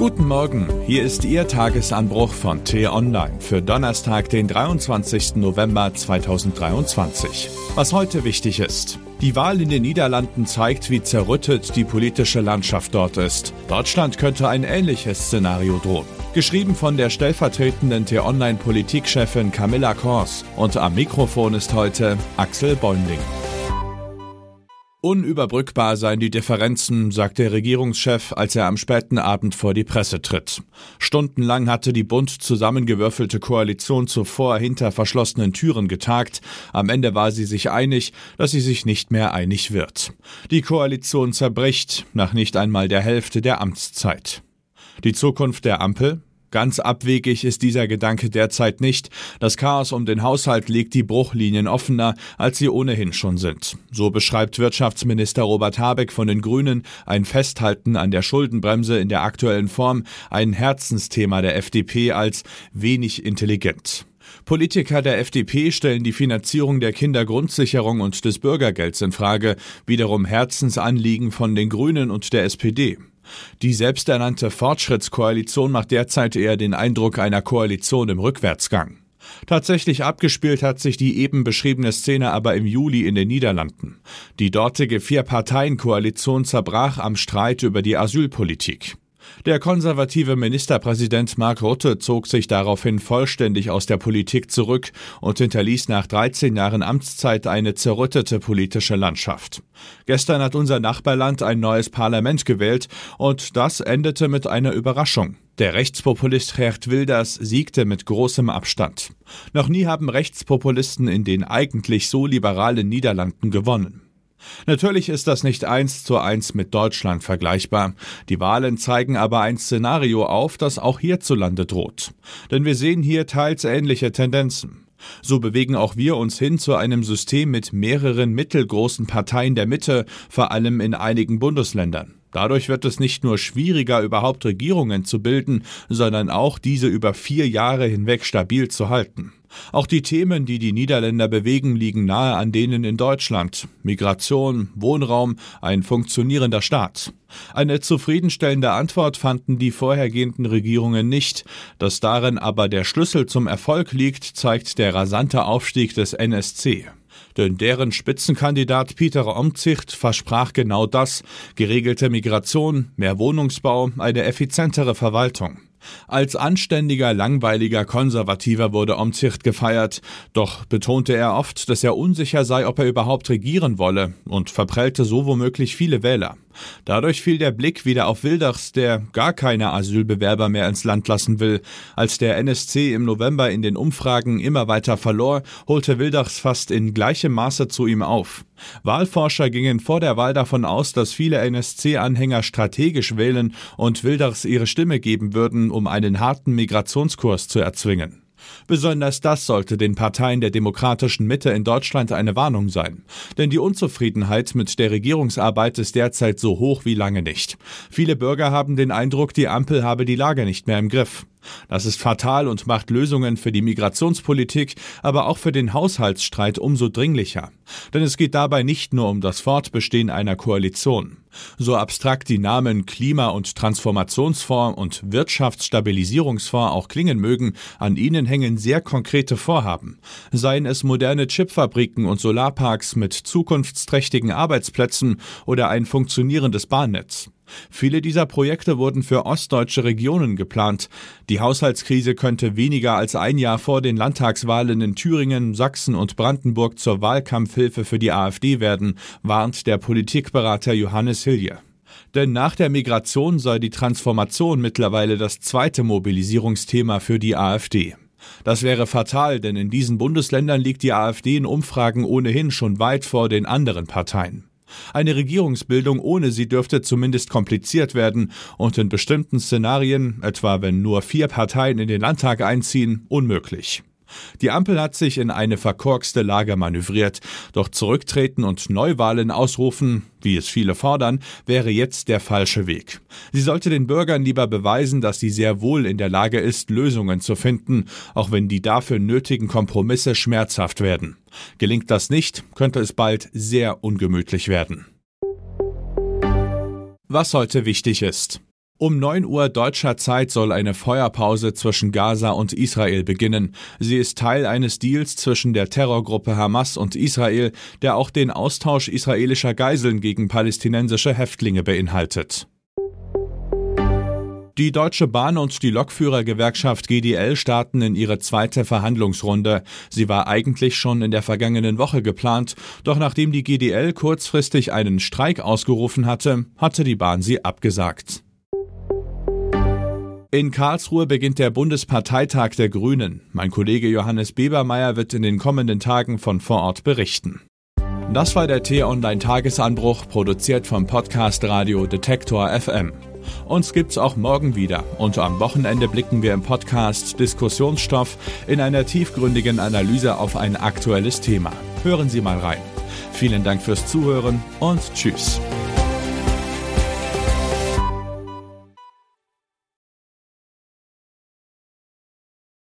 Guten Morgen, hier ist Ihr Tagesanbruch von T-Online für Donnerstag, den 23. November 2023. Was heute wichtig ist. Die Wahl in den Niederlanden zeigt, wie zerrüttet die politische Landschaft dort ist. Deutschland könnte ein ähnliches Szenario drohen. Geschrieben von der stellvertretenden T-Online-Politikchefin Camilla Kors. Und am Mikrofon ist heute Axel Bäumling. Unüberbrückbar seien die Differenzen, sagt der Regierungschef, als er am späten Abend vor die Presse tritt. Stundenlang hatte die bunt zusammengewürfelte Koalition zuvor hinter verschlossenen Türen getagt. Am Ende war sie sich einig, dass sie sich nicht mehr einig wird. Die Koalition zerbricht nach nicht einmal der Hälfte der Amtszeit. Die Zukunft der Ampel? Ganz abwegig ist dieser Gedanke derzeit nicht. Das Chaos um den Haushalt legt die Bruchlinien offener, als sie ohnehin schon sind. So beschreibt Wirtschaftsminister Robert Habeck von den Grünen ein Festhalten an der Schuldenbremse in der aktuellen Form, ein Herzensthema der FDP als wenig intelligent. Politiker der FDP stellen die Finanzierung der Kindergrundsicherung und des Bürgergelds in Frage, wiederum Herzensanliegen von den Grünen und der SPD. Die selbsternannte Fortschrittskoalition macht derzeit eher den Eindruck einer Koalition im Rückwärtsgang. Tatsächlich abgespielt hat sich die eben beschriebene Szene aber im Juli in den Niederlanden. Die dortige Vier-Parteien-Koalition zerbrach am Streit über die Asylpolitik. Der konservative Ministerpräsident Mark Rutte zog sich daraufhin vollständig aus der Politik zurück und hinterließ nach 13 Jahren Amtszeit eine zerrüttete politische Landschaft. Gestern hat unser Nachbarland ein neues Parlament gewählt und das endete mit einer Überraschung. Der Rechtspopulist Gert Wilders siegte mit großem Abstand. Noch nie haben Rechtspopulisten in den eigentlich so liberalen Niederlanden gewonnen. Natürlich ist das nicht eins zu eins mit Deutschland vergleichbar. Die Wahlen zeigen aber ein Szenario auf, das auch hierzulande droht. Denn wir sehen hier teils ähnliche Tendenzen. So bewegen auch wir uns hin zu einem System mit mehreren mittelgroßen Parteien der Mitte, vor allem in einigen Bundesländern. Dadurch wird es nicht nur schwieriger, überhaupt Regierungen zu bilden, sondern auch diese über vier Jahre hinweg stabil zu halten. Auch die Themen, die die Niederländer bewegen, liegen nahe an denen in Deutschland. Migration, Wohnraum, ein funktionierender Staat. Eine zufriedenstellende Antwort fanden die vorhergehenden Regierungen nicht. Dass darin aber der Schlüssel zum Erfolg liegt, zeigt der rasante Aufstieg des NSC. Denn deren Spitzenkandidat Peter Omtzigt versprach genau das geregelte Migration, mehr Wohnungsbau, eine effizientere Verwaltung. Als anständiger, langweiliger Konservativer wurde Omtzigt gefeiert, doch betonte er oft, dass er unsicher sei, ob er überhaupt regieren wolle und verprellte so womöglich viele Wähler. Dadurch fiel der Blick wieder auf Wilders, der gar keine Asylbewerber mehr ins Land lassen will. Als der NSC im November in den Umfragen immer weiter verlor, holte Wilders fast in gleichem Maße zu ihm auf. Wahlforscher gingen vor der Wahl davon aus, dass viele NSC-Anhänger strategisch wählen und Wilders ihre Stimme geben würden, um einen harten Migrationskurs zu erzwingen. Besonders das sollte den Parteien der demokratischen Mitte in Deutschland eine Warnung sein. Denn die Unzufriedenheit mit der Regierungsarbeit ist derzeit so hoch wie lange nicht. Viele Bürger haben den Eindruck, die Ampel habe die Lage nicht mehr im Griff. Das ist fatal und macht Lösungen für die Migrationspolitik, aber auch für den Haushaltsstreit umso dringlicher. Denn es geht dabei nicht nur um das Fortbestehen einer Koalition. So abstrakt die Namen Klima- und Transformationsfonds und Wirtschaftsstabilisierungsfonds auch klingen mögen, an ihnen hängen sehr konkrete Vorhaben. Seien es moderne Chipfabriken und Solarparks mit zukunftsträchtigen Arbeitsplätzen oder ein funktionierendes Bahnnetz. Viele dieser Projekte wurden für ostdeutsche Regionen geplant. Die Haushaltskrise könnte weniger als ein Jahr vor den Landtagswahlen in Thüringen, Sachsen und Brandenburg zur Wahlkampfhilfe für die AfD werden, warnt der Politikberater Johannes Hilje. Denn nach der Migration sei die Transformation mittlerweile das zweite Mobilisierungsthema für die AfD. Das wäre fatal, denn in diesen Bundesländern liegt die AfD in Umfragen ohnehin schon weit vor den anderen Parteien. Eine Regierungsbildung ohne sie dürfte zumindest kompliziert werden und in bestimmten Szenarien, etwa wenn nur vier Parteien in den Landtag einziehen, unmöglich. Die Ampel hat sich in eine verkorkste Lage manövriert, doch zurücktreten und Neuwahlen ausrufen, wie es viele fordern, wäre jetzt der falsche Weg. Sie sollte den Bürgern lieber beweisen, dass sie sehr wohl in der Lage ist, Lösungen zu finden, auch wenn die dafür nötigen Kompromisse schmerzhaft werden. Gelingt das nicht, könnte es bald sehr ungemütlich werden. Was heute wichtig ist. Um 9 Uhr deutscher Zeit soll eine Feuerpause zwischen Gaza und Israel beginnen. Sie ist Teil eines Deals zwischen der Terrorgruppe Hamas und Israel, der auch den Austausch israelischer Geiseln gegen palästinensische Häftlinge beinhaltet. Die Deutsche Bahn und die Lokführergewerkschaft GDL starten in ihre zweite Verhandlungsrunde. Sie war eigentlich schon in der vergangenen Woche geplant, doch nachdem die GDL kurzfristig einen Streik ausgerufen hatte, hatte die Bahn sie abgesagt. In Karlsruhe beginnt der Bundesparteitag der Grünen. Mein Kollege Johannes Bebermeier wird in den kommenden Tagen von vor Ort berichten. Das war der T-Online Tagesanbruch, produziert vom Podcast Radio Detektor FM. Uns gibt's auch morgen wieder und am Wochenende blicken wir im Podcast Diskussionsstoff in einer tiefgründigen Analyse auf ein aktuelles Thema. Hören Sie mal rein. Vielen Dank fürs Zuhören und Tschüss.